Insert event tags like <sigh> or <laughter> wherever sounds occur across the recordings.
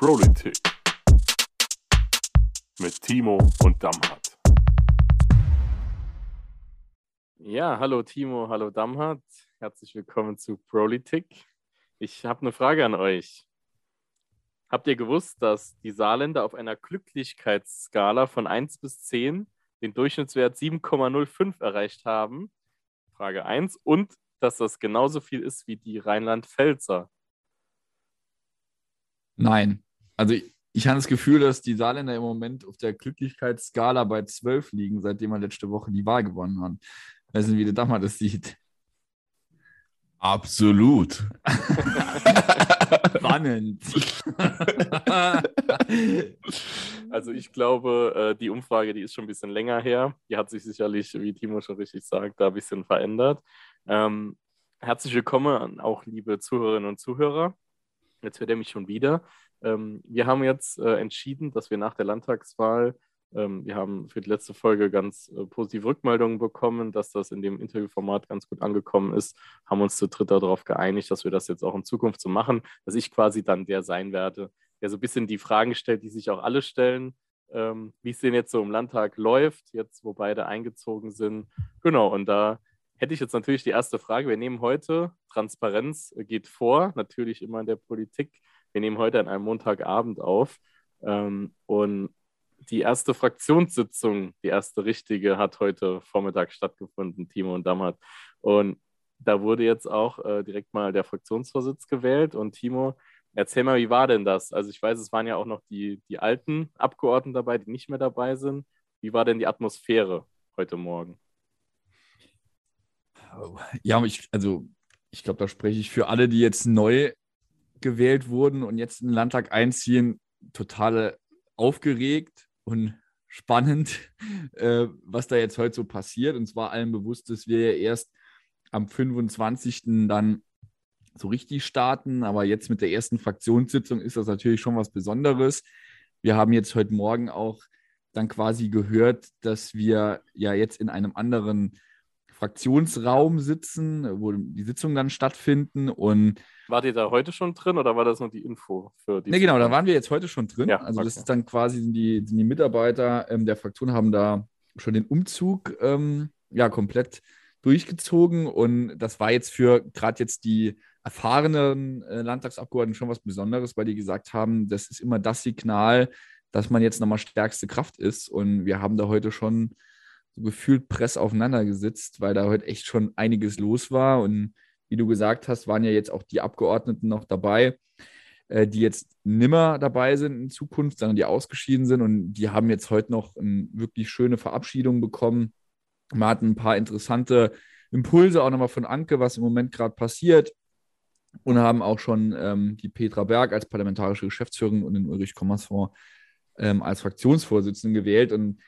Politik mit Timo und Damhardt. Ja, hallo Timo, hallo Damhardt. Herzlich willkommen zu Politik. Ich habe eine Frage an euch. Habt ihr gewusst, dass die Saarländer auf einer Glücklichkeitsskala von 1 bis 10 den Durchschnittswert 7,05 erreicht haben? Frage 1. Und dass das genauso viel ist wie die Rheinland-Pfälzer? Nein. Also ich, ich habe das Gefühl, dass die Saarländer im Moment auf der Glücklichkeitsskala bei 12 liegen, seitdem wir letzte Woche die Wahl gewonnen haben. Weiß nicht, wie der Dammer das sieht. Absolut. <laughs> Spannend. <laughs> Also ich glaube, äh, die Umfrage, die ist schon ein bisschen länger her. Die hat sich sicherlich, wie Timo schon richtig sagt, da ein bisschen verändert. Ähm, herzlich willkommen auch liebe Zuhörerinnen und Zuhörer. Jetzt hört er mich schon wieder. Ähm, wir haben jetzt äh, entschieden, dass wir nach der Landtagswahl ähm, wir haben für die letzte Folge ganz äh, positive Rückmeldungen bekommen, dass das in dem Interviewformat ganz gut angekommen ist, haben uns zu dritt darauf geeinigt, dass wir das jetzt auch in Zukunft so machen, dass ich quasi dann der sein werde, der so ein bisschen die Fragen stellt, die sich auch alle stellen, ähm, wie es denn jetzt so im Landtag läuft, jetzt wo beide eingezogen sind. Genau, und da hätte ich jetzt natürlich die erste Frage. Wir nehmen heute, Transparenz geht vor, natürlich immer in der Politik. Wir nehmen heute an einem Montagabend auf. Ähm, und die erste Fraktionssitzung, die erste richtige, hat heute Vormittag stattgefunden, Timo und Dammert. Und da wurde jetzt auch äh, direkt mal der Fraktionsvorsitz gewählt. Und Timo, erzähl mal, wie war denn das? Also ich weiß, es waren ja auch noch die, die alten Abgeordneten dabei, die nicht mehr dabei sind. Wie war denn die Atmosphäre heute Morgen? Ja, ich, also ich glaube, da spreche ich für alle, die jetzt neu gewählt wurden und jetzt in den Landtag einziehen, totale aufgeregt, und <laughs> spannend, äh, was da jetzt heute so passiert. Und zwar allen bewusst, dass wir ja erst am 25. dann so richtig starten. Aber jetzt mit der ersten Fraktionssitzung ist das natürlich schon was Besonderes. Wir haben jetzt heute Morgen auch dann quasi gehört, dass wir ja jetzt in einem anderen Fraktionsraum sitzen, wo die Sitzungen dann stattfinden und Wart ihr da heute schon drin oder war das nur die Info für die? Ne, genau, da waren wir jetzt heute schon drin. Ja, also okay. das ist dann quasi, sind die, sind die Mitarbeiter ähm, der Fraktion haben da schon den Umzug ähm, ja komplett durchgezogen und das war jetzt für gerade jetzt die erfahrenen äh, Landtagsabgeordneten schon was Besonderes, weil die gesagt haben, das ist immer das Signal, dass man jetzt nochmal stärkste Kraft ist und wir haben da heute schon so gefühlt press aufeinander gesitzt, weil da heute echt schon einiges los war und wie du gesagt hast, waren ja jetzt auch die Abgeordneten noch dabei, äh, die jetzt nimmer dabei sind in Zukunft, sondern die ausgeschieden sind. Und die haben jetzt heute noch eine wirklich schöne Verabschiedung bekommen. Wir hatten ein paar interessante Impulse auch nochmal von Anke, was im Moment gerade passiert. Und haben auch schon ähm, die Petra Berg als parlamentarische Geschäftsführerin und den Ulrich Kommersfonds ähm, als Fraktionsvorsitzenden gewählt. Und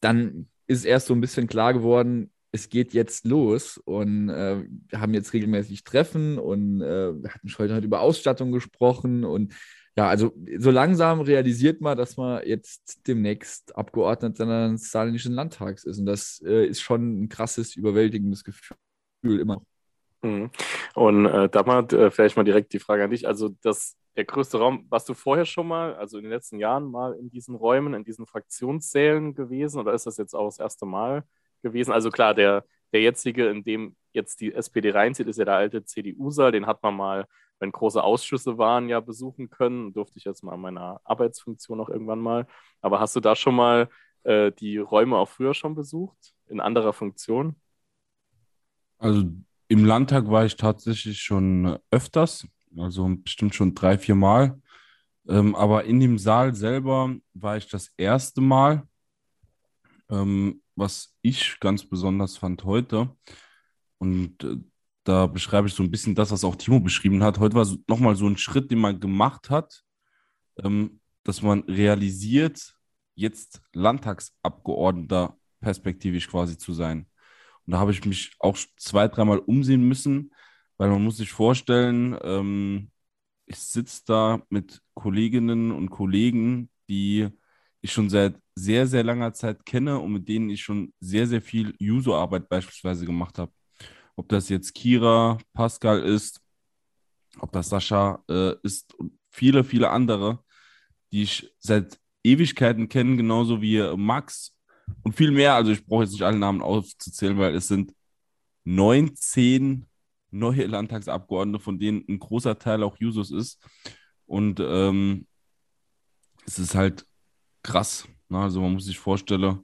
dann ist erst so ein bisschen klar geworden, es geht jetzt los und äh, wir haben jetzt regelmäßig Treffen und äh, hatten schon heute über Ausstattung gesprochen und ja, also so langsam realisiert man, dass man jetzt demnächst Abgeordneter des Saarländischen Landtags ist und das äh, ist schon ein krasses, überwältigendes Gefühl immer. Mhm. Und äh, da mal äh, vielleicht mal direkt die Frage an dich. Also das, der größte Raum, warst du vorher schon mal, also in den letzten Jahren mal in diesen Räumen, in diesen Fraktionssälen gewesen oder ist das jetzt auch das erste Mal? gewesen. Also klar, der, der jetzige, in dem jetzt die SPD reinzieht, ist ja der alte CDU-Saal. Den hat man mal, wenn große Ausschüsse waren, ja besuchen können. Durfte ich jetzt mal in meiner Arbeitsfunktion noch irgendwann mal. Aber hast du da schon mal äh, die Räume auch früher schon besucht, in anderer Funktion? Also im Landtag war ich tatsächlich schon öfters, also bestimmt schon drei, vier Mal. Ähm, aber in dem Saal selber war ich das erste Mal. Ähm, was ich ganz besonders fand heute, und äh, da beschreibe ich so ein bisschen das, was auch Timo beschrieben hat. Heute war so, nochmal so ein Schritt, den man gemacht hat, ähm, dass man realisiert, jetzt Landtagsabgeordneter perspektivisch quasi zu sein. Und da habe ich mich auch zwei, dreimal umsehen müssen, weil man muss sich vorstellen, ähm, ich sitze da mit Kolleginnen und Kollegen, die ich schon seit sehr, sehr langer Zeit kenne und mit denen ich schon sehr, sehr viel User-Arbeit beispielsweise gemacht habe. Ob das jetzt Kira, Pascal ist, ob das Sascha äh, ist und viele, viele andere. die ich seit Ewigkeiten kenne, genauso wie Max und viel mehr. Also ich brauche jetzt nicht alle Namen aufzuzählen, weil es sind 19 neue Landtagsabgeordnete, von denen ein großer Teil auch Jusos ist. Und ähm, es ist halt krass. Ne? Also man muss sich vorstellen,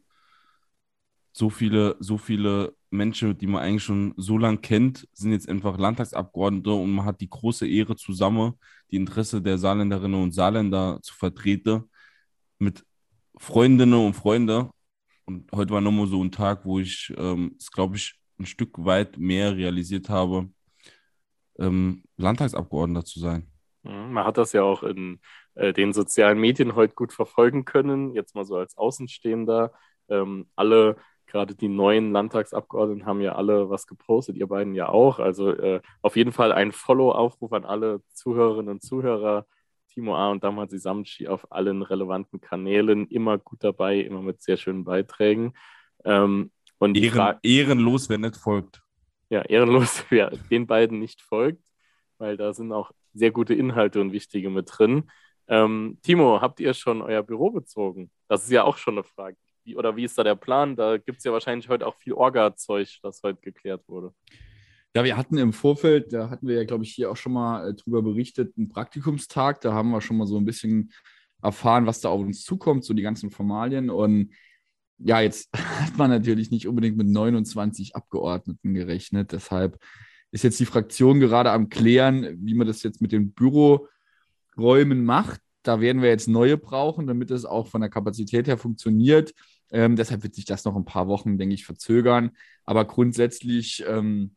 so viele, so viele Menschen, die man eigentlich schon so lange kennt, sind jetzt einfach Landtagsabgeordnete und man hat die große Ehre zusammen, die Interesse der Saarländerinnen und Saarländer zu vertreten mit Freundinnen und Freunden. Und heute war nochmal so ein Tag, wo ich ähm, es, glaube ich, ein Stück weit mehr realisiert habe, ähm, Landtagsabgeordneter zu sein. Mhm, man hat das ja auch in äh, den sozialen Medien heute gut verfolgen können, jetzt mal so als Außenstehender. Ähm, alle, gerade die neuen Landtagsabgeordneten, haben ja alle was gepostet, ihr beiden ja auch. Also äh, auf jeden Fall ein Follow-Aufruf an alle Zuhörerinnen und Zuhörer. Timo A. und Damazi Samci auf allen relevanten Kanälen, immer gut dabei, immer mit sehr schönen Beiträgen. Ähm, und Ehren, ehrenlos, wer nicht folgt. Ja, ehrenlos, <laughs> wer den beiden nicht folgt, weil da sind auch sehr gute Inhalte und wichtige mit drin. Ähm, Timo, habt ihr schon euer Büro bezogen? Das ist ja auch schon eine Frage. Wie, oder wie ist da der Plan? Da gibt es ja wahrscheinlich heute auch viel Orga-Zeug, das heute geklärt wurde. Ja, wir hatten im Vorfeld, da hatten wir ja, glaube ich, hier auch schon mal äh, drüber berichtet, einen Praktikumstag. Da haben wir schon mal so ein bisschen erfahren, was da auf uns zukommt, so die ganzen Formalien. Und ja, jetzt <laughs> hat man natürlich nicht unbedingt mit 29 Abgeordneten gerechnet. Deshalb ist jetzt die Fraktion gerade am Klären, wie man das jetzt mit den Büroräumen macht. Da werden wir jetzt neue brauchen, damit es auch von der Kapazität her funktioniert. Ähm, deshalb wird sich das noch ein paar Wochen, denke ich, verzögern. Aber grundsätzlich, ähm,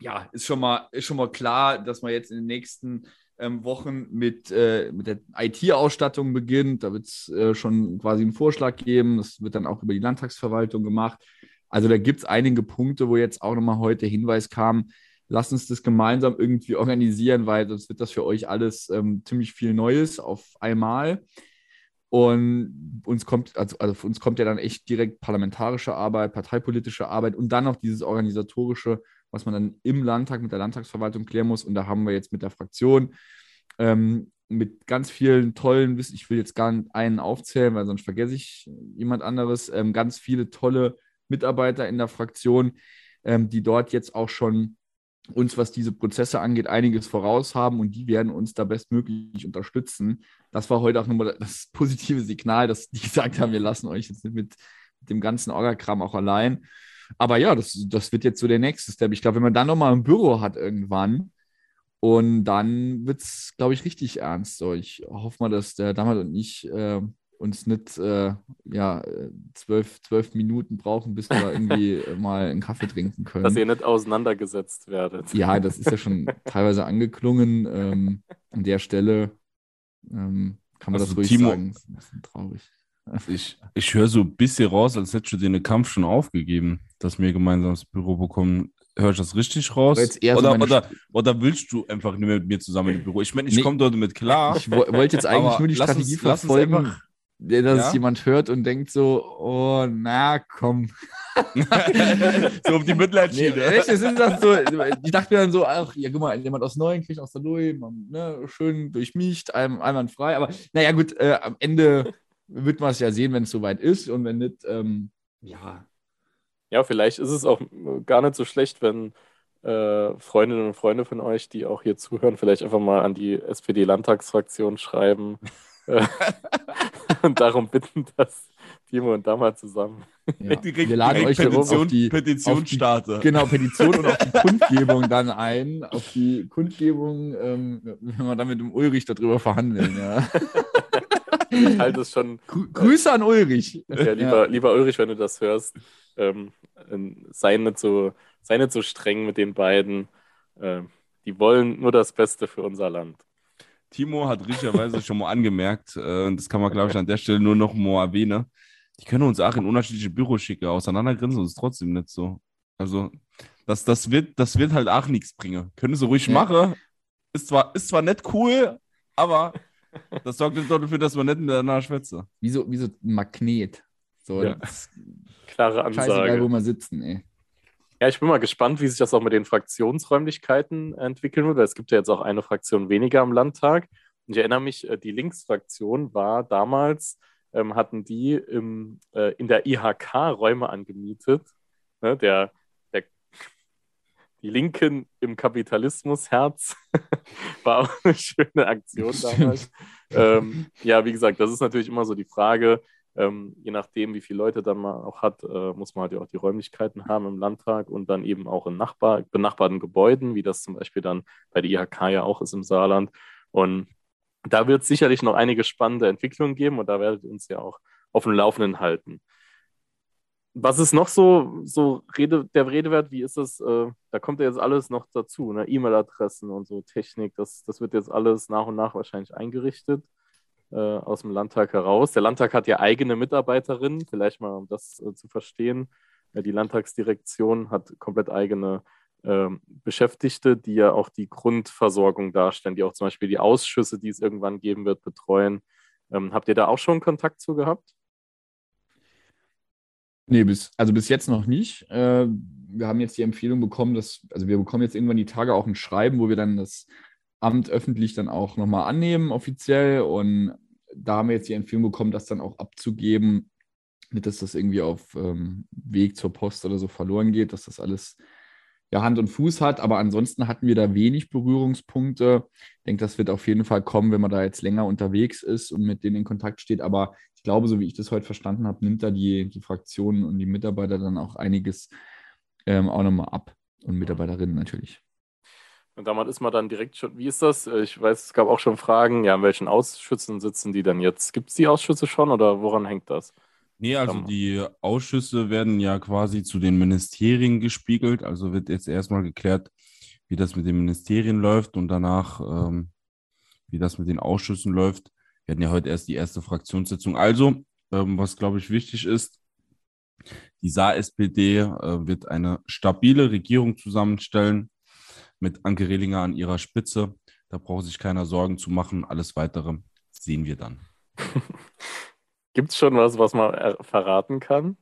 ja, ist schon, mal, ist schon mal klar, dass man jetzt in den nächsten ähm, Wochen mit, äh, mit der IT-Ausstattung beginnt. Da wird es äh, schon quasi einen Vorschlag geben. Das wird dann auch über die Landtagsverwaltung gemacht. Also da gibt es einige Punkte, wo jetzt auch nochmal heute Hinweis kam, lasst uns das gemeinsam irgendwie organisieren, weil sonst wird das für euch alles ähm, ziemlich viel Neues auf einmal. Und uns kommt, also, also für uns kommt ja dann echt direkt parlamentarische Arbeit, parteipolitische Arbeit und dann noch dieses organisatorische, was man dann im Landtag mit der Landtagsverwaltung klären muss. Und da haben wir jetzt mit der Fraktion ähm, mit ganz vielen tollen, ich will jetzt gar nicht einen aufzählen, weil sonst vergesse ich jemand anderes, ähm, ganz viele tolle Mitarbeiter in der Fraktion, ähm, die dort jetzt auch schon uns, was diese Prozesse angeht, einiges voraus haben und die werden uns da bestmöglich unterstützen. Das war heute auch nochmal das <laughs> positive Signal, dass die gesagt haben, wir lassen euch jetzt nicht mit dem ganzen Orgakram auch allein. Aber ja, das, das wird jetzt so der nächste Step. Ich glaube, wenn man dann nochmal ein Büro hat irgendwann, und dann wird es, glaube ich, richtig ernst. So, ich hoffe mal, dass der Dammer und ich äh, uns nicht äh, ja, zwölf, zwölf Minuten brauchen, bis wir irgendwie <laughs> mal einen Kaffee trinken können. Dass ihr nicht auseinandergesetzt werdet. Ja, das ist ja schon <laughs> teilweise angeklungen. Ähm, an der Stelle ähm, kann man also das ruhig Timo, sagen. Das ist ein bisschen traurig. Ich, ich höre so ein bisschen raus, als hättest du dir den Kampf schon aufgegeben, dass wir gemeinsam das Büro bekommen. Höre ich das richtig raus? Oder, so oder, oder, willst du einfach nicht mehr mit mir zusammen im Büro? Ich meine, ich nee, komme dort mit klar. Ich wollte jetzt eigentlich nur die Strategie uns, verfolgen dass ja? jemand hört und denkt so, oh, na komm. <laughs> so auf die Mitleidschiene. Nee, echt, ist das so, ich dachte mir dann so, ach, ja, guck mal, jemand aus Neuen kriegt aus der Louis, ne, schön durchmischt, ein, einwandfrei. Aber naja, gut, äh, am Ende wird man es ja sehen, wenn es soweit ist und wenn nicht, ähm, ja. Ja, vielleicht ist es auch gar nicht so schlecht, wenn äh, Freundinnen und Freunde von euch, die auch hier zuhören, vielleicht einfach mal an die SPD-Landtagsfraktion schreiben. <laughs> <laughs> und darum bitten, dass Timo und Dama zusammen. Ja. wir laden euch Petition, auf die Petition starten. Genau, Petition und auf die <laughs> Kundgebung dann ein. Auf die Kundgebung, ähm, wenn wir dann mit dem Ulrich darüber verhandeln. Ja. Ich halte es schon. Grüße an Ulrich. Ja, lieber, ja. lieber Ulrich, wenn du das hörst, ähm, sei, nicht so, sei nicht so streng mit den beiden. Äh, die wollen nur das Beste für unser Land. Timo hat richtigerweise schon mal angemerkt, äh, und das kann man, glaube ich, an der Stelle nur noch mal erwähnen. Die können uns auch in unterschiedliche Büros schicken, auseinandergrinsen uns trotzdem nicht so. Also, das, das, wird, das wird halt auch nichts bringen. Können sie ruhig ja. machen. Ist zwar, ist zwar nicht cool, aber das sorgt nicht dafür, dass man nicht miteinander schwätze. Wie so, wie so ein Magnet. So, ja. Klare Ansage. Scheißegal, wo wir sitzen, ey. Ja, ich bin mal gespannt, wie sich das auch mit den Fraktionsräumlichkeiten entwickeln wird. Es gibt ja jetzt auch eine Fraktion weniger am Landtag. Ich erinnere mich, äh, die Linksfraktion war damals, ähm, hatten die im, äh, in der IHK Räume angemietet. Ne, der, die Linken im Kapitalismusherz <laughs> war auch eine schöne Aktion damals. <laughs> ähm, ja, wie gesagt, das ist natürlich immer so die Frage, ähm, je nachdem, wie viele Leute dann man auch hat, äh, muss man halt ja auch die Räumlichkeiten haben im Landtag und dann eben auch in Nachbar benachbarten Gebäuden, wie das zum Beispiel dann bei der IHK ja auch ist im Saarland. Und da wird es sicherlich noch einige spannende Entwicklungen geben und da werdet ihr uns ja auch auf dem Laufenden halten. Was ist noch so, so Rede, der Redewert? Wie ist das? Äh, da kommt ja jetzt alles noch dazu, ne? E-Mail-Adressen und so Technik. Das, das wird jetzt alles nach und nach wahrscheinlich eingerichtet äh, aus dem Landtag heraus. Der Landtag hat ja eigene Mitarbeiterinnen, vielleicht mal um das äh, zu verstehen. Ja, die Landtagsdirektion hat komplett eigene ähm, Beschäftigte, die ja auch die Grundversorgung darstellen, die auch zum Beispiel die Ausschüsse, die es irgendwann geben wird, betreuen. Ähm, habt ihr da auch schon Kontakt zu gehabt? Nee, bis, also bis jetzt noch nicht. Äh, wir haben jetzt die Empfehlung bekommen, dass, also wir bekommen jetzt irgendwann die Tage auch ein Schreiben, wo wir dann das Amt öffentlich dann auch nochmal annehmen, offiziell. Und da haben wir jetzt die Empfehlung bekommen, das dann auch abzugeben, nicht, dass das irgendwie auf ähm, Weg zur Post oder so verloren geht, dass das alles ja, Hand und Fuß hat. Aber ansonsten hatten wir da wenig Berührungspunkte. Ich denke, das wird auf jeden Fall kommen, wenn man da jetzt länger unterwegs ist und mit denen in Kontakt steht. Aber ich glaube, so wie ich das heute verstanden habe, nimmt da die, die Fraktionen und die Mitarbeiter dann auch einiges ähm, auch nochmal ab. Und Mitarbeiterinnen natürlich. Und damit ist man dann direkt schon, wie ist das? Ich weiß, es gab auch schon Fragen, ja, in welchen Ausschüssen sitzen die dann jetzt? Gibt es die Ausschüsse schon oder woran hängt das? Nee, also die Ausschüsse werden ja quasi zu den Ministerien gespiegelt. Also wird jetzt erstmal geklärt, wie das mit den Ministerien läuft und danach, ähm, wie das mit den Ausschüssen läuft. Wir hatten ja heute erst die erste Fraktionssitzung. Also, ähm, was glaube ich wichtig ist, die Saar-SPD äh, wird eine stabile Regierung zusammenstellen mit Anke Rehlinger an ihrer Spitze. Da braucht sich keiner Sorgen zu machen. Alles weitere sehen wir dann. <laughs> Gibt es schon was, was man äh, verraten kann?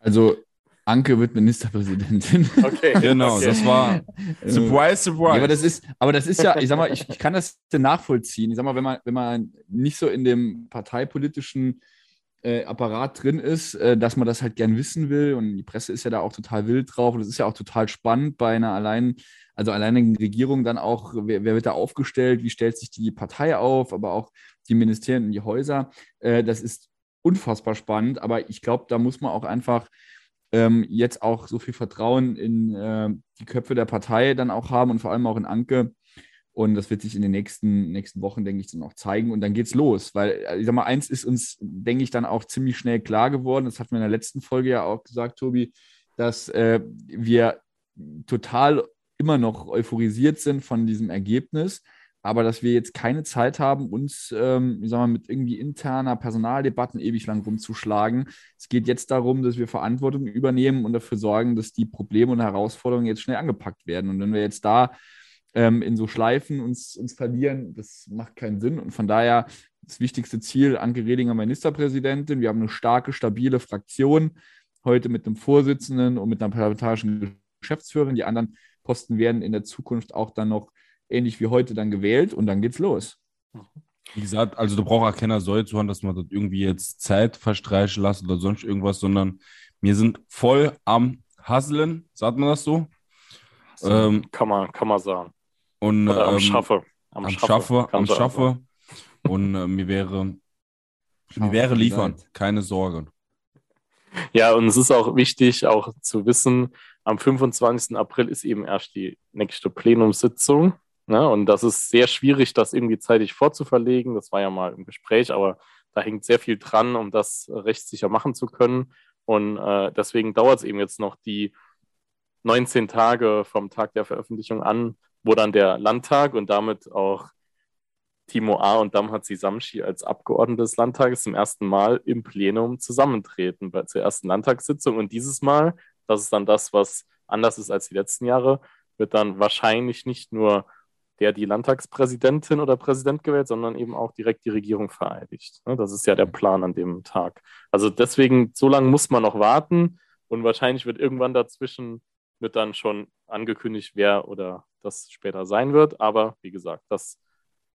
also, Anke wird Ministerpräsidentin. <laughs> Okay. Genau, okay. das war Surprise, Surprise. Ja, aber das ist, aber das ist ja, ich sag mal, ich, ich kann das nachvollziehen. Ich sag mal, wenn man, wenn man nicht so in dem parteipolitischen äh, Apparat drin ist, äh, dass man das halt gern wissen will und die Presse ist ja da auch total wild drauf und es ist ja auch total spannend bei einer allein, also alleinigen Regierung dann auch, wer, wer, wird da aufgestellt, wie stellt sich die Partei auf, aber auch die Ministerien und die Häuser. Äh, das ist unfassbar spannend, aber ich glaube, da muss man auch einfach ähm, jetzt auch so viel Vertrauen in äh, die Köpfe der Partei dann auch haben und vor allem auch in Anke. Und das wird sich in den nächsten, nächsten Wochen, denke ich, dann auch zeigen. Und dann geht's los. Weil, äh, ich sag mal, eins ist uns, denke ich, dann auch ziemlich schnell klar geworden. Das hatten wir in der letzten Folge ja auch gesagt, Tobi, dass äh, wir total immer noch euphorisiert sind von diesem Ergebnis aber dass wir jetzt keine Zeit haben, uns, ähm, ich sag mal, mit irgendwie interner Personaldebatten ewig lang rumzuschlagen. Es geht jetzt darum, dass wir Verantwortung übernehmen und dafür sorgen, dass die Probleme und Herausforderungen jetzt schnell angepackt werden. Und wenn wir jetzt da ähm, in so Schleifen uns, uns verlieren, das macht keinen Sinn. Und von daher das wichtigste Ziel, Anke Redinger Ministerpräsidentin. Wir haben eine starke, stabile Fraktion, heute mit einem Vorsitzenden und mit einer parlamentarischen Geschäftsführerin. Die anderen Posten werden in der Zukunft auch dann noch ähnlich wie heute dann gewählt und dann geht's los. Wie gesagt, also du brauchst auch keiner Säule zu haben, dass man dort irgendwie jetzt Zeit verstreichen lässt oder sonst irgendwas, sondern wir sind voll am Hasseln, sagt man das so? Ähm, kann, man, kann man sagen. Und, oder am ähm, Schaffe. Am, am Schaffe, am Schaffe. Und äh, mir wäre, <laughs> mir wäre liefern, keine Sorge. Ja, und es ist auch wichtig, auch zu wissen, am 25. April ist eben erst die nächste Plenumssitzung. Ne? Und das ist sehr schwierig, das irgendwie zeitig vorzuverlegen. Das war ja mal im Gespräch, aber da hängt sehr viel dran, um das rechtssicher machen zu können. Und äh, deswegen dauert es eben jetzt noch die 19 Tage vom Tag der Veröffentlichung an, wo dann der Landtag und damit auch Timo A. und Damhatzi Samschi als Abgeordnete des Landtages zum ersten Mal im Plenum zusammentreten bei, zur ersten Landtagssitzung. Und dieses Mal, das ist dann das, was anders ist als die letzten Jahre, wird dann wahrscheinlich nicht nur der die Landtagspräsidentin oder Präsident gewählt, sondern eben auch direkt die Regierung vereidigt. Ne, das ist ja der Plan an dem Tag. Also deswegen, so lange muss man noch warten und wahrscheinlich wird irgendwann dazwischen wird dann schon angekündigt, wer oder das später sein wird. Aber wie gesagt, das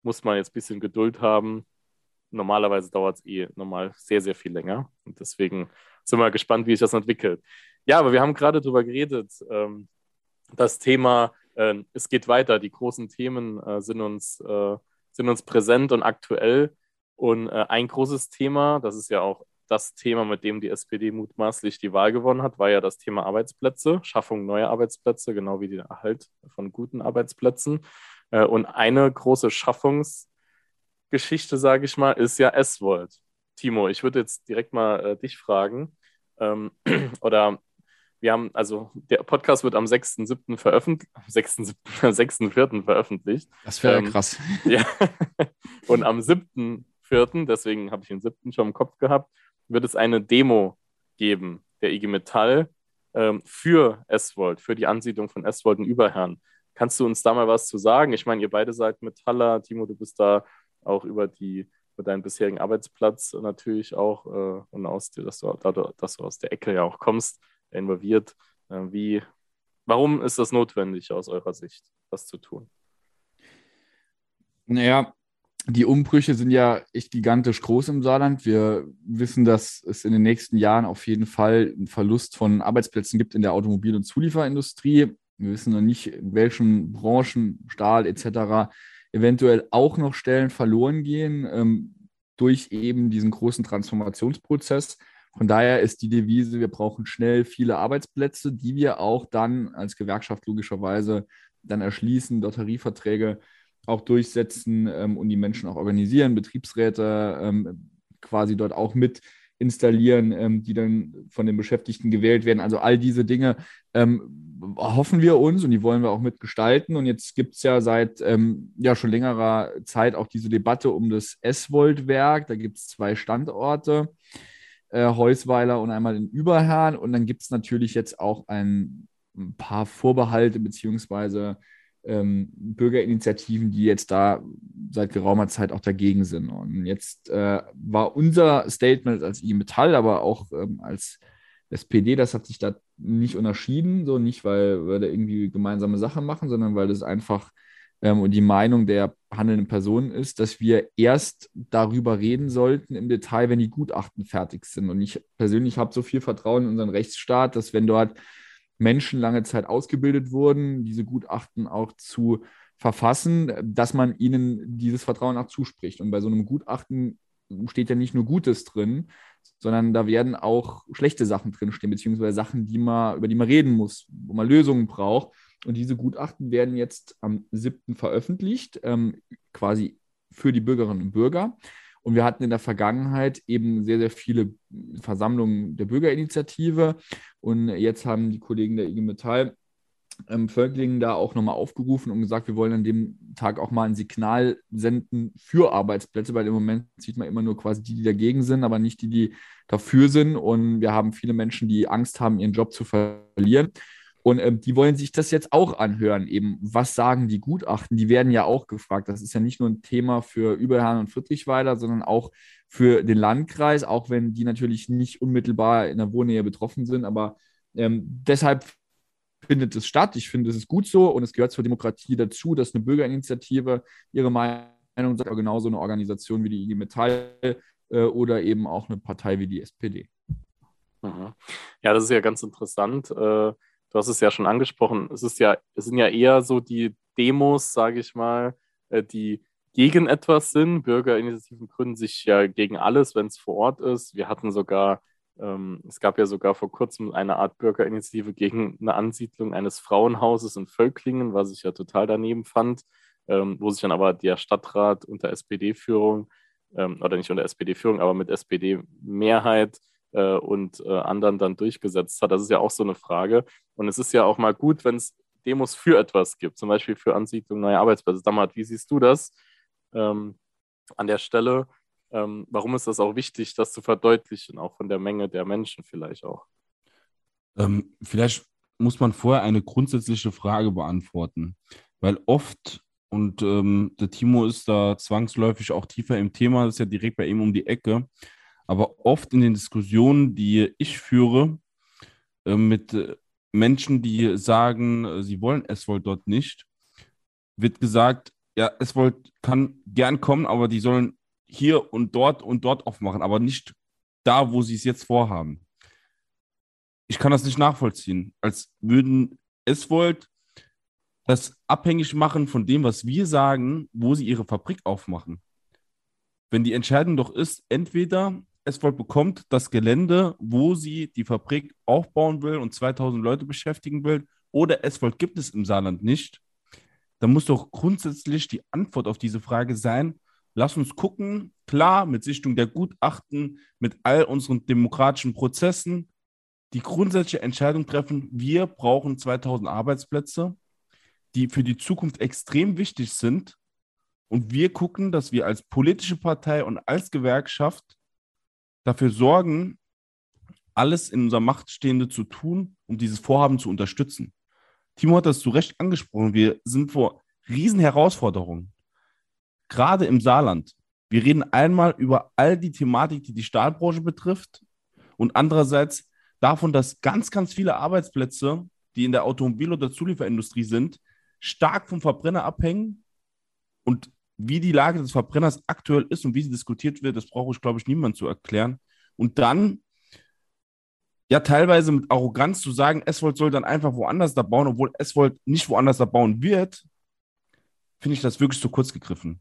muss man jetzt ein bisschen Geduld haben. Normalerweise dauert es eh normal sehr, sehr viel länger. Und deswegen sind wir gespannt, wie sich das entwickelt. Ja, aber wir haben gerade darüber geredet, ähm, das Thema, äh, es geht weiter, die großen Themen äh, sind, uns, äh, sind uns präsent und aktuell. Und äh, ein großes Thema, das ist ja auch das Thema, mit dem die SPD mutmaßlich die Wahl gewonnen hat, war ja das Thema Arbeitsplätze, Schaffung neuer Arbeitsplätze, genau wie der Erhalt von guten Arbeitsplätzen. Äh, und eine große Schaffungsgeschichte, sage ich mal, ist ja S-Volt. Timo, ich würde jetzt direkt mal äh, dich fragen. Ähm, <clears throat> oder wir haben, also der Podcast wird am 6.7. veröffentlicht, 6.4. veröffentlicht. Das wäre ähm, krass. <laughs> Ja. Und am 7.4., deswegen habe ich den 7. schon im Kopf gehabt, wird es eine Demo geben der IG Metall ähm, für S-Volt, für die Ansiedlung von S-Volt in Überherrn. Kannst du uns da mal was zu sagen? Ich meine, ihr beide seid Metaller. Timo, du bist da auch über, die, über deinen bisherigen Arbeitsplatz natürlich auch äh, und aus, dass, du, dass du aus der Ecke ja auch kommst, involviert. Äh, wie, warum ist das notwendig aus eurer Sicht, das zu tun? Naja, die Umbrüche sind ja echt gigantisch groß im Saarland. Wir wissen, dass es in den nächsten Jahren auf jeden Fall einen Verlust von Arbeitsplätzen gibt in der Automobil- und Zulieferindustrie. Wir wissen noch nicht, in welchen Branchen, Stahl etc., eventuell auch noch Stellen verloren gehen ähm, durch eben diesen großen Transformationsprozess. Von daher ist die Devise, wir brauchen schnell viele Arbeitsplätze, die wir auch dann als Gewerkschaft logischerweise dann erschließen, dort Tarifverträge auch durchsetzen ähm, und die Menschen auch organisieren, Betriebsräte ähm, quasi dort auch mit installieren, ähm, die dann von den Beschäftigten gewählt werden. Also all diese Dinge ähm, hoffen wir uns und die wollen wir auch mitgestalten. Und jetzt gibt es ja seit ähm, ja schon längerer Zeit auch diese Debatte um das S-Volt-Werk. Da gibt es zwei Standorte, äh, Heusweiler und einmal in Überherrn. Und dann gibt es natürlich jetzt auch ein, ein paar Vorbehalte beziehungsweise ähm, Bürgerinitiativen, die jetzt da seit geraumer Zeit auch dagegen sind. Und jetzt äh, war unser Statement als IG Metall, aber auch ähm, als SPD, das hat sich da nicht unterschieden, so nicht, weil wir da irgendwie gemeinsame Sachen machen, sondern weil das einfach ähm, und die Meinung der handelnden Personen ist, dass wir erst darüber reden sollten im Detail, wenn die Gutachten fertig sind. Und ich persönlich habe so viel Vertrauen in unseren Rechtsstaat, dass wenn dort Menschen lange Zeit ausgebildet wurden, diese Gutachten auch zu verfassen, dass man ihnen dieses Vertrauen auch zuspricht. Und bei so einem Gutachten steht ja nicht nur Gutes drin, sondern da werden auch schlechte Sachen drinstehen, beziehungsweise Sachen, die man, über die man reden muss, wo man Lösungen braucht. Und diese Gutachten werden jetzt am 7. veröffentlicht, ähm, quasi für die Bürgerinnen und Bürger. Und wir hatten in der Vergangenheit eben sehr, sehr viele Versammlungen der Bürgerinitiative. Und jetzt haben die Kollegen der IG Metall ähm, Völklingen da auch nochmal aufgerufen und gesagt, wir wollen an dem Tag auch mal ein Signal senden für Arbeitsplätze, weil im Moment sieht man immer nur quasi die, die dagegen sind, aber nicht die, die dafür sind. Und wir haben viele Menschen, die Angst haben, ihren Job zu verlieren. Und ähm, die wollen sich das jetzt auch anhören, eben, was sagen die Gutachten? Die werden ja auch gefragt. Das ist ja nicht nur ein Thema für Überherrn und Friedrichweiler, sondern auch für den Landkreis, auch wenn die natürlich nicht unmittelbar in der Wohnnähe betroffen sind. Aber ähm, deshalb findet es statt. Ich finde, es ist gut so und es gehört zur Demokratie dazu, dass eine Bürgerinitiative ihre Meinung sagt, aber genauso eine Organisation wie die IG Metall äh, oder eben auch eine Partei wie die SPD. Mhm. Ja, das ist ja ganz interessant. Äh du hast es ja schon angesprochen, es ist ja, es sind ja eher so die Demos, sage ich mal, äh, die gegen etwas sind. Bürgerinitiativen gründen sich ja gegen alles, wenn es vor Ort ist. Wir hatten sogar, ähm, es gab ja sogar vor kurzem eine Art Bürgerinitiative gegen eine Ansiedlung eines Frauenhauses in Völklingen, was ich ja total daneben fand, ähm, wo sich dann aber der Stadtrat unter SPD-Führung, ähm, oder nicht unter SPD-Führung, aber mit SPD-Mehrheit äh, und äh, anderen dann durchgesetzt hat. Das ist ja auch so eine Frage. Und es ist ja auch mal gut, wenn es Demos für etwas gibt, zum Beispiel für Ansiedlung neuer Arbeitsplätze. Damals, wie siehst du das ähm, an der Stelle? Ähm, warum ist das auch wichtig, das zu verdeutlichen, auch von der Menge der Menschen vielleicht auch? Ähm, vielleicht muss man vorher eine grundsätzliche Frage beantworten, weil oft, und ähm, der Timo ist da zwangsläufig auch tiefer im Thema, das ist ja direkt bei ihm um die Ecke, aber oft in den Diskussionen, die ich führe, äh, mit äh, Menschen, die sagen, äh, sie wollen S-Volt dort nicht, wird gesagt, ja, es wollt, kann gern kommen, aber die sollen hier und dort und dort aufmachen, aber nicht da, wo sie es jetzt vorhaben. Ich kann das nicht nachvollziehen, als würden es wollt das abhängig machen von dem, was wir sagen, wo sie ihre Fabrik aufmachen. Wenn die Entscheidung doch ist, entweder Eswold bekommt das Gelände, wo sie die Fabrik aufbauen will und 2000 Leute beschäftigen will, oder Eswold gibt es im Saarland nicht, dann muss doch grundsätzlich die Antwort auf diese Frage sein, lass uns gucken, klar, mit Sichtung der Gutachten, mit all unseren demokratischen Prozessen, die grundsätzliche Entscheidung treffen, wir brauchen 2000 Arbeitsplätze, die für die Zukunft extrem wichtig sind. Und wir gucken, dass wir als politische Partei und als Gewerkschaft dafür sorgen, alles in unserer Macht Stehende zu tun, um dieses Vorhaben zu unterstützen. Timo hat das zu Recht angesprochen. Wir sind vor riesen Herausforderungen. Gerade im Saarland. Wir reden einmal über all die Thematik, die die Stahlbranche betrifft und andererseits davon, dass ganz, ganz viele Arbeitsplätze, die in der Automobil- oder Zulieferindustrie sind, stark vom Verbrenner abhängen. Und wie die Lage des Verbrenners aktuell ist und wie sie diskutiert wird, das brauche ich, glaube ich, niemand zu erklären. Und dann ja teilweise mit Arroganz zu sagen, Eswold soll dann einfach woanders da bauen, obwohl Eswold nicht woanders da bauen wird, finde ich das wirklich zu kurz gegriffen.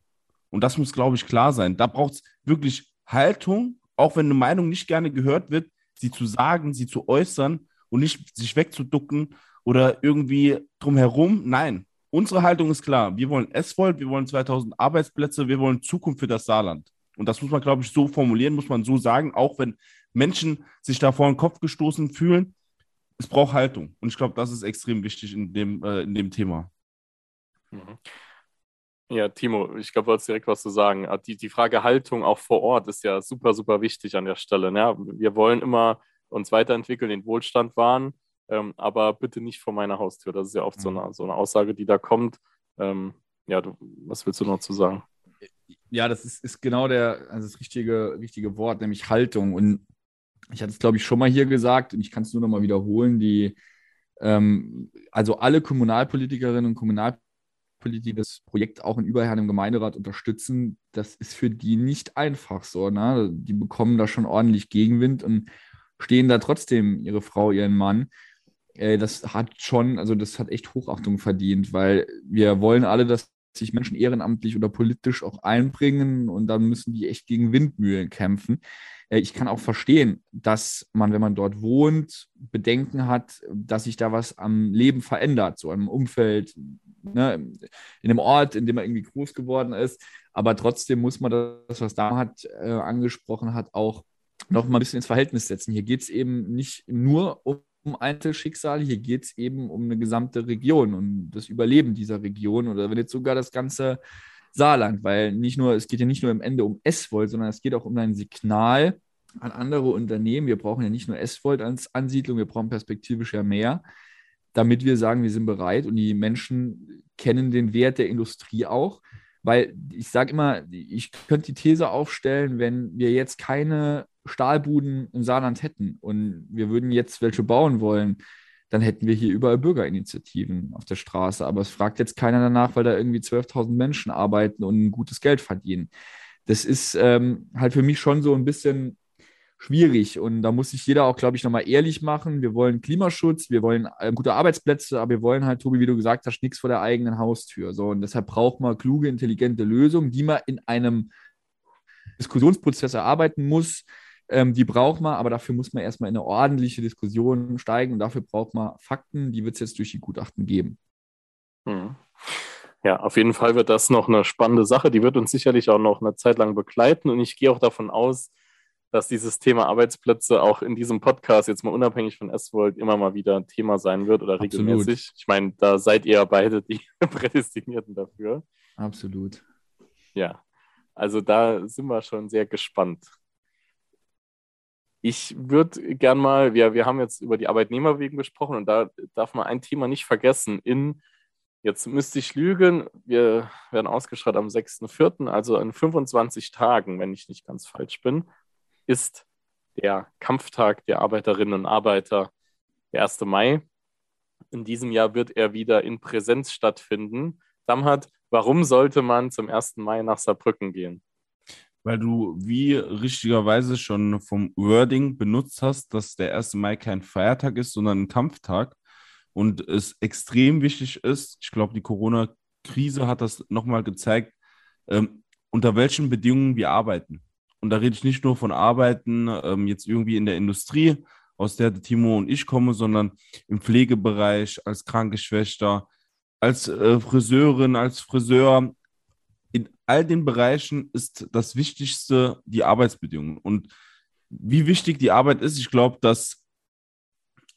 Und das muss, glaube ich, klar sein. Da braucht es wirklich Haltung, auch wenn eine Meinung nicht gerne gehört wird, sie zu sagen, sie zu äußern und nicht sich wegzuducken oder irgendwie drumherum. Nein, unsere Haltung ist klar. Wir wollen Eswold, wir wollen 2000 Arbeitsplätze, wir wollen Zukunft für das Saarland. Und das muss man, glaube ich, so formulieren, muss man so sagen, auch wenn Menschen sich da vor den Kopf gestoßen fühlen. Es braucht Haltung. Und ich glaube, das ist extrem wichtig in dem, äh, in dem Thema. Mhm. Ja, Timo, ich glaube, du hast direkt was zu sagen. Ah, die, die Frage Haltung auch vor Ort ist ja super, super wichtig an der Stelle. Ne? Wir wollen immer uns weiterentwickeln, den Wohlstand wahren, ähm, aber bitte nicht vor meiner Haustür. Das ist ja oft mhm. so, eine, so eine Aussage, die da kommt. Ähm, ja, du, was willst du noch zu sagen? Ja, das ist, ist genau der, also das richtige, richtige Wort, nämlich Haltung. Und ich hatte es, glaube ich, schon mal hier gesagt und ich kann es nur noch mal wiederholen, die, ähm, also alle Kommunalpolitikerinnen und Kommunalpolitiker, das Projekt auch in Überherrn im Gemeinderat unterstützen, das ist für die nicht einfach so. Ne? Die bekommen da schon ordentlich Gegenwind und stehen da trotzdem ihre Frau, ihren Mann. Äh, das hat schon, also das hat echt Hochachtung verdient, weil wir wollen alle, dass sich Menschen ehrenamtlich oder politisch auch einbringen und dann müssen die echt gegen Windmühlen kämpfen. Äh, ich kann auch verstehen, dass man, wenn man dort wohnt, Bedenken hat, dass sich da was am Leben verändert, so im Umfeld, ne, in dem Ort, in dem man irgendwie groß geworden ist. Aber trotzdem muss man das, was da hat, äh, angesprochen hat, auch noch mal ein bisschen ins Verhältnis setzen. Hier geht es eben nicht nur um um Einzelschicksale, hier geht es eben um eine gesamte Region und das Überleben dieser Region oder wenn jetzt sogar das ganze Saarland, weil nicht nur, es geht ja nicht nur am Ende um S-Volt, sondern es geht auch um ein Signal an andere Unternehmen. Wir brauchen ja nicht nur S-Volt als Ansiedlung, wir brauchen perspektivisch ja mehr, damit wir sagen, wir sind bereit und die Menschen kennen den Wert der Industrie auch. Weil ich sage immer, ich könnte die These aufstellen, wenn wir jetzt keine Stahlbuden im Saarland hätten und wir würden jetzt welche bauen wollen, dann hätten wir hier überall Bürgerinitiativen auf der Straße. Aber es fragt jetzt keiner danach, weil da irgendwie 12.000 Menschen arbeiten und ein gutes Geld verdienen. Das ist ähm, halt für mich schon so ein bisschen schwierig. Und da muss sich jeder auch, glaube ich, nochmal ehrlich machen. Wir wollen Klimaschutz, wir wollen äh, gute Arbeitsplätze, aber wir wollen halt, Tobi, wie du gesagt hast, nichts vor der eigenen Haustür. So, und deshalb braucht man kluge, intelligente Lösungen, die man in einem Diskussionsprozess erarbeiten muss, ähm, die braucht man, aber dafür muss man erstmal in eine ordentliche Diskussion steigen und dafür braucht man Fakten, die wird es jetzt durch die Gutachten geben. Hm. Ja, auf jeden Fall wird das noch eine spannende Sache. Die wird uns sicherlich auch noch eine Zeit lang begleiten. Und ich gehe auch davon aus, dass dieses Thema Arbeitsplätze auch in diesem Podcast jetzt mal unabhängig von S-World immer mal wieder ein Thema sein wird oder regelmäßig. Absolut. Ich meine, da seid ihr beide die <laughs> Prädestinierten dafür. Absolut. Ja, also da sind wir schon sehr gespannt. Ich würde gern mal, wir, wir haben jetzt über die Arbeitnehmerbewegung gesprochen und da darf man ein Thema nicht vergessen. In, jetzt müsste ich lügen, wir werden ausgestrahlt am 6.4., also in 25 Tagen, wenn ich nicht ganz falsch bin, ist der Kampftag der Arbeiterinnen und Arbeiter, der 1. Mai. In diesem Jahr wird er wieder in Präsenz stattfinden. Damhat, warum sollte man zum 1. Mai nach Saarbrücken gehen? Weil du wie richtigerweise schon vom Wording benutzt hast, dass der 1. Mai kein Feiertag ist, sondern ein Kampftag. Und es extrem wichtig ist, ich glaube, die Corona-Krise hat das nochmal gezeigt, ähm, unter welchen Bedingungen wir arbeiten. Und da rede ich nicht nur von Arbeiten ähm, jetzt irgendwie in der Industrie, aus der Timo und ich kommen, sondern im Pflegebereich, als Krankenschwester, als äh, Friseurin, als Friseur. In all den Bereichen ist das Wichtigste die Arbeitsbedingungen. Und wie wichtig die Arbeit ist, ich glaube, das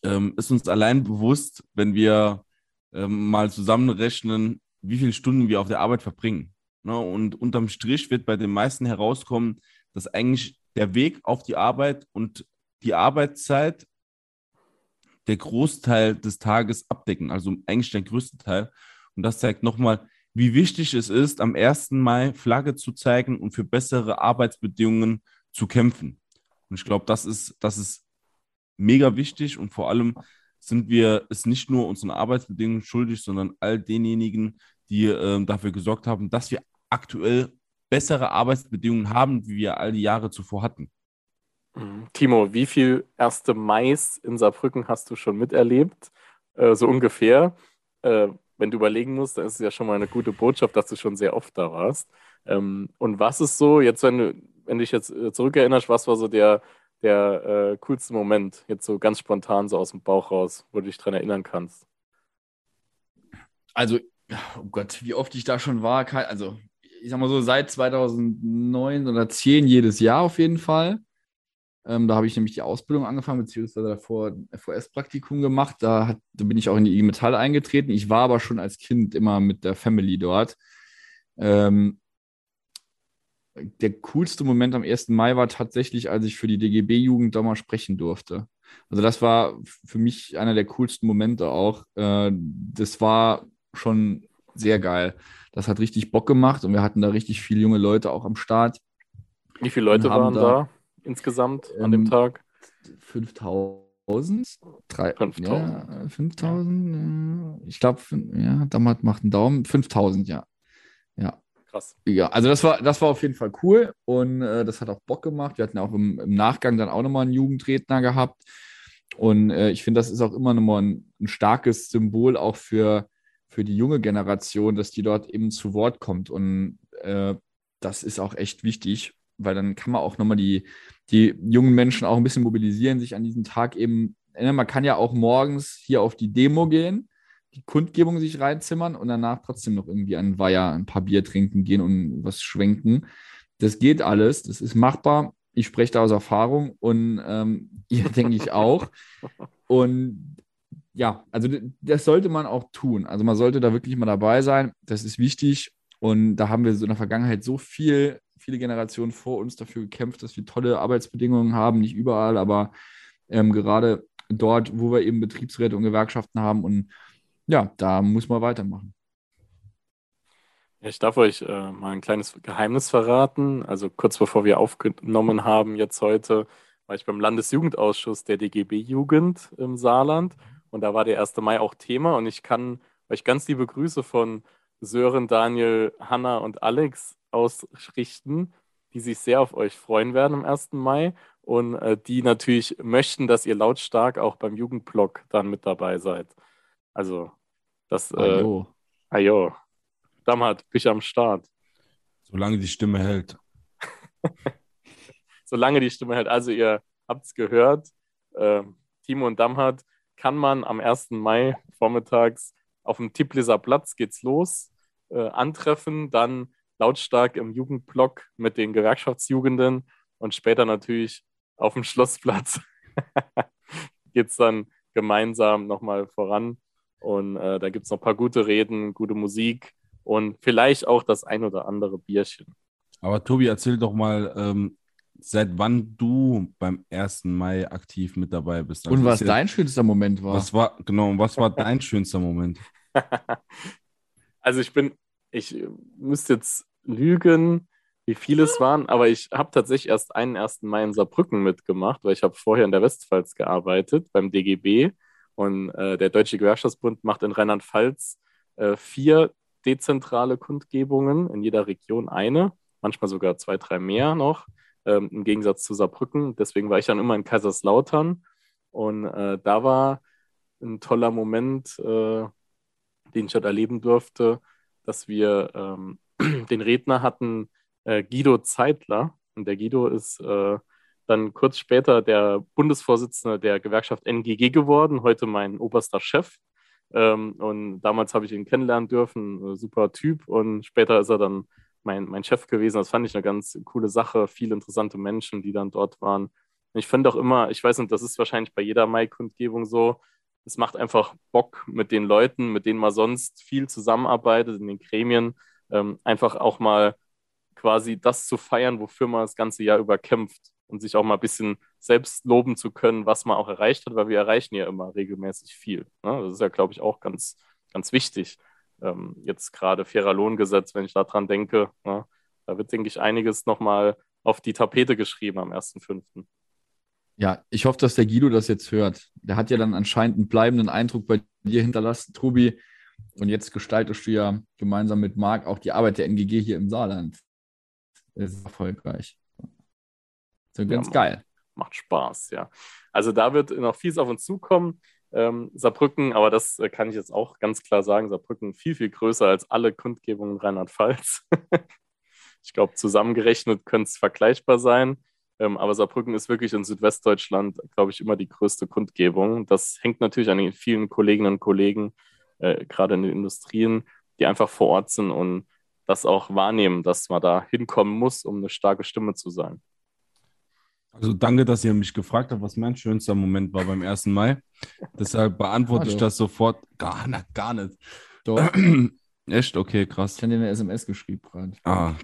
ähm, ist uns allein bewusst, wenn wir ähm, mal zusammenrechnen, wie viele Stunden wir auf der Arbeit verbringen. Ne? Und unterm Strich wird bei den meisten herauskommen, dass eigentlich der Weg auf die Arbeit und die Arbeitszeit der Großteil des Tages abdecken, also eigentlich der größte Teil. Und das zeigt nochmal, wie wichtig es ist, am 1. Mai Flagge zu zeigen und für bessere Arbeitsbedingungen zu kämpfen. Und ich glaube, das ist, das ist mega wichtig und vor allem sind wir es nicht nur unseren Arbeitsbedingungen schuldig, sondern all denjenigen, die äh, dafür gesorgt haben, dass wir aktuell bessere Arbeitsbedingungen haben, wie wir all die Jahre zuvor hatten. Mhm. Timo, wie viel 1. Mais in Saarbrücken hast du schon miterlebt? Äh, so ungefähr. Äh, wenn du überlegen musst, dann ist es ja schon mal eine gute Botschaft, dass du schon sehr oft da warst. Ähm, und was ist so, jetzt, wenn du, wenn dich jetzt äh, zurückerinnerst, was war so der, der äh, coolste Moment, jetzt so ganz spontan, so aus dem Bauch raus, wo du dich dran erinnern kannst? Also, oh Gott, wie oft ich da schon war, also ich sag mal so, seit 2009 oder 10 jedes Jahr auf jeden Fall. Ähm, da habe ich nämlich die Ausbildung angefangen, beziehungsweise davor ein FOS-Praktikum gemacht. Da, hat, da, bin ich auch in die IG Metall eingetreten. Ich war aber schon als Kind immer mit der Family dort. Ähm, der coolste Moment am 1. Mai war tatsächlich, als ich für die DGB-Jugend da mal sprechen durfte. Also das war für mich einer der coolsten Momente auch. Äh, das war schon sehr geil. Das hat richtig Bock gemacht und wir hatten da richtig viele junge Leute auch am Start. Wie viele Leute waren da, da? Insgesamt an dem ähm, Tag? 5000. 5000. Ja, 5000. Ja. Ich glaube, ja, damals macht einen Daumen. 5000, ja. Ja. Krass. Ja, also das war, das war auf jeden Fall cool und äh, das hat auch Bock gemacht. Wir hatten auch im, im Nachgang dann auch nochmal einen Jugendredner gehabt. Und äh, ich finde, das ist auch immer nochmal ein, ein, starkes Symbol auch für, für die junge Generation, dass die dort eben zu Wort kommt. Und äh, das ist auch echt wichtig, weil dann kann man auch nochmal die, die jungen Menschen auch ein bisschen mobilisieren, sich an diesem Tag eben, ne, man kann ja auch morgens hier auf die Demo gehen, die Kundgebung sich reinzimmern und danach trotzdem noch irgendwie an Weiher ein paar Bier trinken gehen und was schwenken. Das geht alles, das ist machbar. Ich spreche da aus Erfahrung und ähm, <laughs> ihr denke ich auch. Und ja, also das sollte man auch tun. Also man sollte da wirklich mal dabei sein. Das ist wichtig. Und da haben wir so in der Vergangenheit so viel viele Generationen vor uns dafür gekämpft, dass wir tolle Arbeitsbedingungen haben, nicht überall, aber ähm, gerade dort, wo wir eben Betriebsräte und Gewerkschaften haben. Und ja, da muss man weitermachen. Ich darf euch äh, mal ein kleines Geheimnis verraten. Also kurz bevor wir aufgenommen haben, jetzt heute, war ich beim Landesjugendausschuss der DGB-Jugend im Saarland. Und da war der 1. Mai auch Thema. Und ich kann euch ganz liebe Grüße von Sören, Daniel, Hanna und Alex ausrichten, die sich sehr auf euch freuen werden am 1. Mai und äh, die natürlich möchten, dass ihr lautstark auch beim Jugendblock dann mit dabei seid. Also, das. Äh, ajo. Ajo. Damhat, ich am Start. Solange die Stimme hält. <laughs> Solange die Stimme hält. Also, ihr habt es gehört. Äh, Timo und Damhat kann man am 1. Mai vormittags auf dem Tipliser Platz geht's los, äh, antreffen, dann lautstark im Jugendblock mit den Gewerkschaftsjugenden und später natürlich auf dem Schlossplatz <laughs> geht es dann gemeinsam nochmal voran. Und äh, da gibt es noch ein paar gute Reden, gute Musik und vielleicht auch das ein oder andere Bierchen. Aber Tobi, erzähl doch mal, ähm, seit wann du beim 1. Mai aktiv mit dabei bist. Also und was dein schönster Moment war. Was war, genau, und was war dein schönster Moment? <laughs> also ich bin, ich müsste jetzt lügen, wie viele es waren, aber ich habe tatsächlich erst einen 1. Mai in Saarbrücken mitgemacht, weil ich habe vorher in der Westpfalz gearbeitet beim DGB und äh, der Deutsche Gewerkschaftsbund macht in Rheinland-Pfalz äh, vier dezentrale Kundgebungen, in jeder Region eine, manchmal sogar zwei, drei mehr noch, ähm, im Gegensatz zu Saarbrücken. Deswegen war ich dann immer in Kaiserslautern und äh, da war ein toller Moment, äh, den ich dort erleben durfte, dass wir ähm, <clears throat> den Redner hatten, äh, Guido Zeitler. Und der Guido ist äh, dann kurz später der Bundesvorsitzende der Gewerkschaft NGG geworden, heute mein oberster Chef. Ähm, und damals habe ich ihn kennenlernen dürfen, super Typ. Und später ist er dann mein, mein Chef gewesen. Das fand ich eine ganz coole Sache. Viele interessante Menschen, die dann dort waren. Ich finde auch immer, ich weiß nicht, das ist wahrscheinlich bei jeder Mai-Kundgebung so, es macht einfach Bock mit den Leuten, mit denen man sonst viel zusammenarbeitet in den Gremien, ähm, einfach auch mal quasi das zu feiern, wofür man das ganze Jahr über kämpft und sich auch mal ein bisschen selbst loben zu können, was man auch erreicht hat, weil wir erreichen ja immer regelmäßig viel. Ne? Das ist ja, glaube ich, auch ganz, ganz wichtig. Ähm, jetzt gerade fairer Lohngesetz, wenn ich daran denke, ne? da wird, denke ich, einiges nochmal auf die Tapete geschrieben am 1.5. Ja, ich hoffe, dass der Guido das jetzt hört. Der hat ja dann anscheinend einen bleibenden Eindruck bei dir hinterlassen, Trubi. Und jetzt gestaltest du ja gemeinsam mit Marc auch die Arbeit der NGG hier im Saarland. Das ist erfolgreich. So ganz ja, geil. Macht Spaß, ja. Also da wird noch vieles auf uns zukommen. Ähm, Saarbrücken, aber das äh, kann ich jetzt auch ganz klar sagen, Saarbrücken viel, viel größer als alle Kundgebungen Rheinland-Pfalz. <laughs> ich glaube, zusammengerechnet könnte es vergleichbar sein. Ähm, aber Saarbrücken ist wirklich in Südwestdeutschland, glaube ich, immer die größte Kundgebung. Das hängt natürlich an den vielen Kolleginnen und Kollegen, äh, gerade in den Industrien, die einfach vor Ort sind und das auch wahrnehmen, dass man da hinkommen muss, um eine starke Stimme zu sein. Also danke, dass ihr mich gefragt habt, was mein schönster Moment war beim 1. Mai. Deshalb beantworte Hallo. ich das sofort. Gar, na, gar nicht. Doch. <clears throat> Echt? Okay, krass. Ich habe dir eine SMS geschrieben gerade. Ah,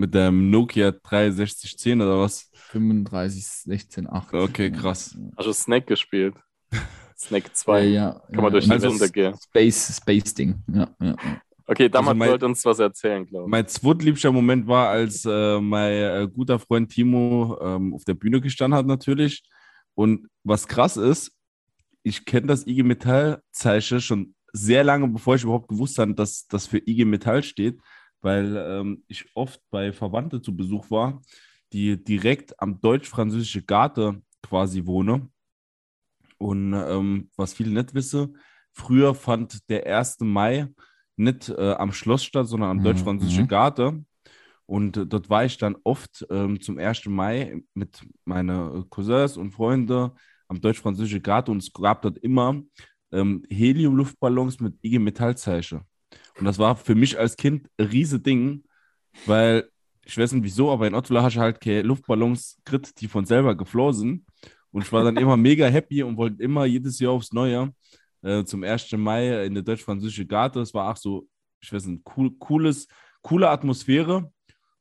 mit dem Nokia 6310 oder was? 35168. Okay, krass. Hast du Snack gespielt? <laughs> Snack 2. Ja, ja, Kann man durch die Runde gehen. Space, Space Ding. Ja, ja, Okay, damals also wollte uns was erzählen, glaube ich. Mein zweitliebster Moment war, als äh, mein äh, guter Freund Timo ähm, auf der Bühne gestanden hat, natürlich. Und was krass ist, ich kenne das IG Metall-Zeichen schon sehr lange, bevor ich überhaupt gewusst habe, dass das für IG Metall steht weil ähm, ich oft bei Verwandten zu Besuch war, die direkt am deutsch-französischen Garten quasi wohnen. Und ähm, was viele nicht wissen, früher fand der 1. Mai nicht äh, am Schloss statt, sondern am mhm. deutsch-französischen Garten. Und äh, dort war ich dann oft ähm, zum 1. Mai mit meinen Cousins und Freunden am deutsch-französischen Garten und es gab dort immer ähm, Helium-Luftballons mit IG Metallzeichen. Und das war für mich als Kind ein riese Ding, weil ich weiß nicht wieso, aber in Ottula hast du halt keine Luftballons gekriegt, die von selber geflogen sind. Und ich war dann immer mega happy und wollte immer jedes Jahr aufs Neue äh, zum 1. Mai in der deutsch-französischen Garten. Es war auch so, ich weiß nicht, cool, cooles, coole Atmosphäre.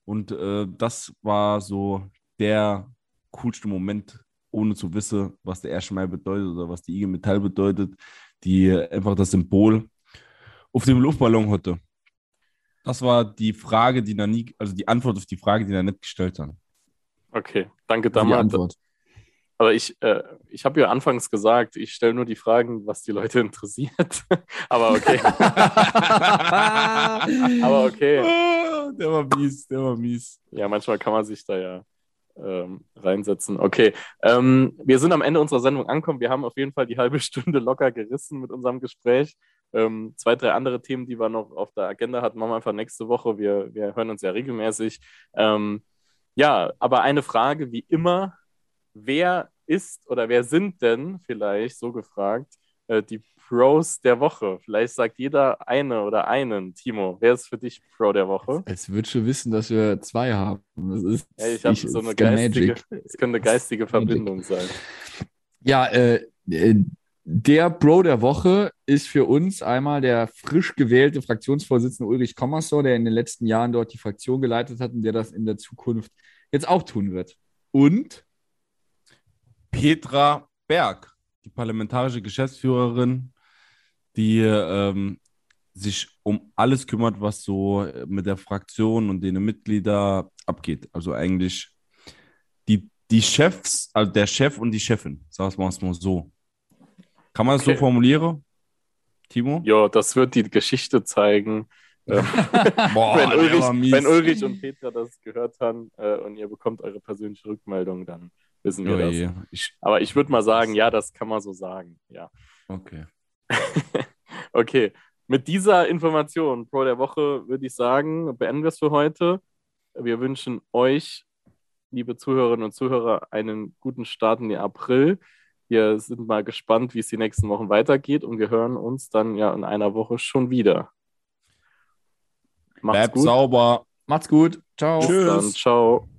Und äh, das war so der coolste Moment, ohne zu wissen, was der 1. Mai bedeutet oder was die IG Metall bedeutet. Die einfach das Symbol auf dem Luftballon hatte? Das war die Frage, die da nie, also die Antwort auf die Frage, die er nicht gestellt hat. Okay, danke damals. Aber ich, äh, ich habe ja anfangs gesagt, ich stelle nur die Fragen, was die Leute <laughs> interessiert. Aber okay. <laughs> Aber okay. Oh, der war mies, der war mies. Ja, manchmal kann man sich da ja ähm, reinsetzen. Okay, ähm, wir sind am Ende unserer Sendung angekommen. Wir haben auf jeden Fall die halbe Stunde locker gerissen mit unserem Gespräch. Ähm, zwei, drei andere Themen, die wir noch auf der Agenda hatten, machen wir einfach nächste Woche. Wir, wir hören uns ja regelmäßig. Ähm, ja, aber eine Frage wie immer: Wer ist oder wer sind denn vielleicht, so gefragt, äh, die Pros der Woche? Vielleicht sagt jeder eine oder einen. Timo, wer ist für dich Pro der Woche? Es wird schon wissen, dass wir zwei haben. Das ist, ja, ich habe so eine geistige, es könnte eine geistige Verbindung sein. Ja, äh, äh der Bro der Woche ist für uns einmal der frisch gewählte Fraktionsvorsitzende Ulrich Kommersor, der in den letzten Jahren dort die Fraktion geleitet hat und der das in der Zukunft jetzt auch tun wird. Und Petra Berg, die parlamentarische Geschäftsführerin, die ähm, sich um alles kümmert, was so mit der Fraktion und den Mitgliedern abgeht. Also eigentlich die, die Chefs, also der Chef und die Chefin, sagen wir es mal so. Kann man das okay. so formulieren, Timo? Ja, das wird die Geschichte zeigen. <laughs> Ähm, Boah, wenn, Ulrich, wenn Ulrich und Petra das gehört haben äh, und ihr bekommt eure persönliche Rückmeldung, dann wissen wir Oh das. Ich, Aber ich würde mal sagen, ja, das kann man so sagen. Ja. okay. <laughs> okay, mit dieser Information pro der Woche würde ich sagen, beenden wir es für heute. Wir wünschen euch, liebe Zuhörerinnen und Zuhörer, einen guten Start in den April. Wir sind mal gespannt, wie es die nächsten Wochen weitergeht und wir hören uns dann ja in einer Woche schon wieder. Macht's Bleibt gut. sauber. Macht's gut. Ciao. Bis Tschüss. dann. Ciao.